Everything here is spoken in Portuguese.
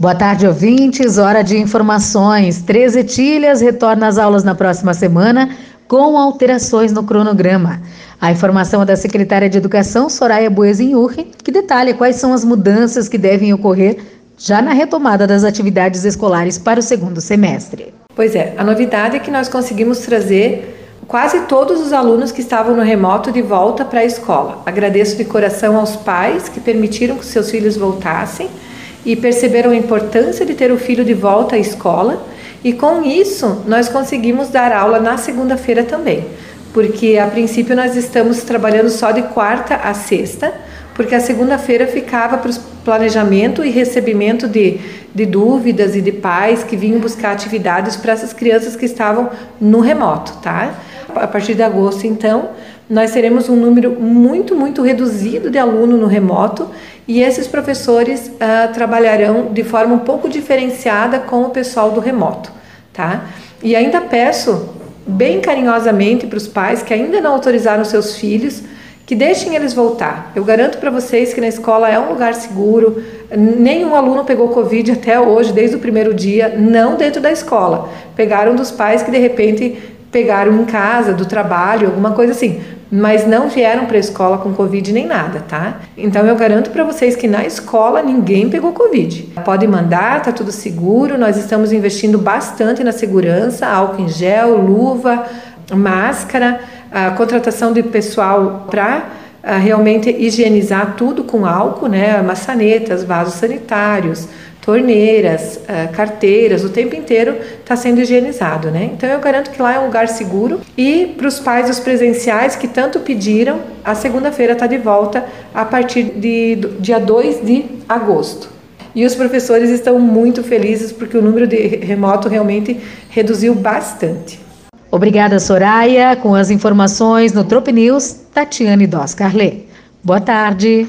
Boa tarde, ouvintes. Hora de informações. 13 Tilhas retorna às aulas na próxima semana com alterações no cronograma. A informação é da secretária de Educação, Soraya Boezinhurri, que detalha quais são as mudanças que devem ocorrer já na retomada das atividades escolares para o segundo semestre. Pois é, a novidade é que nós conseguimos trazer quase todos os alunos que estavam no remoto de volta para a escola. Agradeço de coração aos pais que permitiram que seus filhos voltassem e perceberam a importância de ter o filho de volta à escola, e com isso nós conseguimos dar aula na segunda-feira também, porque a princípio nós estamos trabalhando só de quarta a sexta, porque a segunda-feira ficava para o planejamento e recebimento de, de dúvidas e de pais que vinham buscar atividades para essas crianças que estavam no remoto, tá? A partir de agosto, então, nós teremos um número muito, muito reduzido de aluno no remoto e esses professores uh, trabalharão de forma um pouco diferenciada com o pessoal do remoto, tá? E ainda peço bem carinhosamente para os pais que ainda não autorizaram seus filhos que deixem eles voltar. Eu garanto para vocês que na escola é um lugar seguro. Nenhum aluno pegou Covid até hoje, desde o primeiro dia, não dentro da escola. Pegaram dos pais que de repente pegaram em casa, do trabalho, alguma coisa assim, mas não vieram para a escola com Covid nem nada, tá? Então eu garanto para vocês que na escola ninguém pegou Covid. Pode mandar, tá tudo seguro, nós estamos investindo bastante na segurança, álcool em gel, luva, máscara, a contratação de pessoal para realmente higienizar tudo com álcool, né? Maçanetas, vasos sanitários, torneiras, uh, carteiras, o tempo inteiro está sendo higienizado, né? Então eu garanto que lá é um lugar seguro e para os pais dos presenciais que tanto pediram, a segunda-feira está de volta a partir de dia 2 de agosto. E os professores estão muito felizes porque o número de remoto realmente reduziu bastante. Obrigada, Soraya. Com as informações no Trop News, Tatiane Doscarle. Boa tarde.